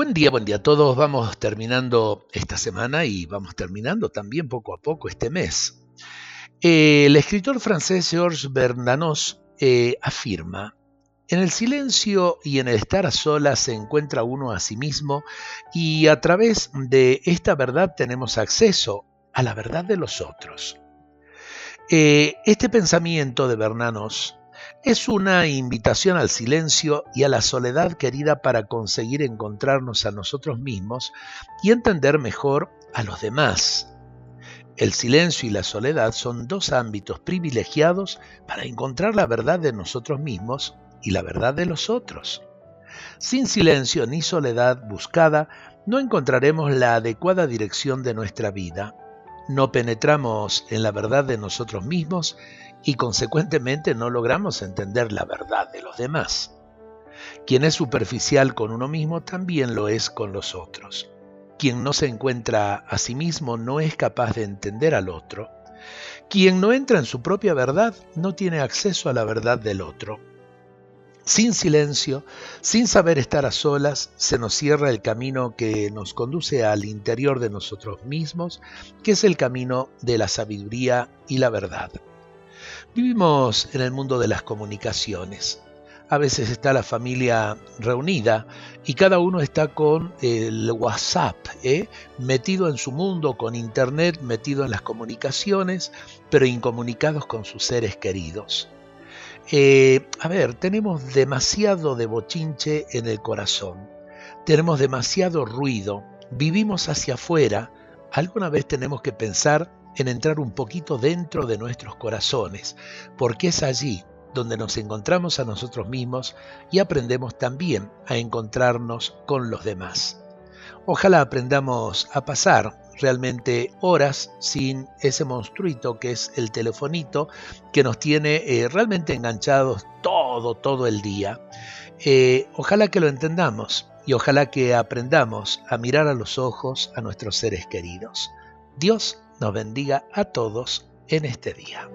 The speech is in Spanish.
Buen día, buen día a todos. Vamos terminando esta semana y vamos terminando también poco a poco este mes. el escritor francés Georges Bernanos eh, afirma, en el silencio y en el estar a solas se encuentra uno a sí mismo y a través de esta verdad tenemos acceso a la verdad de los otros. Eh, este pensamiento de Bernanos es una invitación al silencio y a la soledad querida para conseguir encontrarnos a nosotros mismos y entender mejor a los demás. El silencio y la soledad son dos ámbitos privilegiados para encontrar la verdad de nosotros mismos y la verdad de los otros. Sin silencio ni soledad buscada, no encontraremos la adecuada dirección de nuestra vida, no penetramos en la verdad de nosotros mismos y consecuentemente no logramos entender la verdad de los demás. Quien es superficial con uno mismo también lo es con los otros. Quien no se encuentra a sí mismo no es capaz de entender al otro. Quien no entra en su propia verdad no tiene acceso a la verdad del otro. Sin silencio, sin saber estar a solas, se nos cierra el camino que nos conduce al interior de nosotros mismos, que es el camino de la sabiduría y la verdad. Vivimos en el mundo de las comunicaciones. A veces está la familia reunida y cada uno está con el WhatsApp, ¿eh? metido en su mundo, con Internet, metido en las comunicaciones, pero incomunicados con sus seres queridos. Eh, a ver, tenemos demasiado de bochinche en el corazón, tenemos demasiado ruido, vivimos hacia afuera, alguna vez tenemos que pensar en entrar un poquito dentro de nuestros corazones, porque es allí donde nos encontramos a nosotros mismos y aprendemos también a encontrarnos con los demás. Ojalá aprendamos a pasar realmente horas sin ese monstruito que es el telefonito que nos tiene eh, realmente enganchados todo, todo el día. Eh, ojalá que lo entendamos y ojalá que aprendamos a mirar a los ojos a nuestros seres queridos. Dios nos bendiga a todos en este día.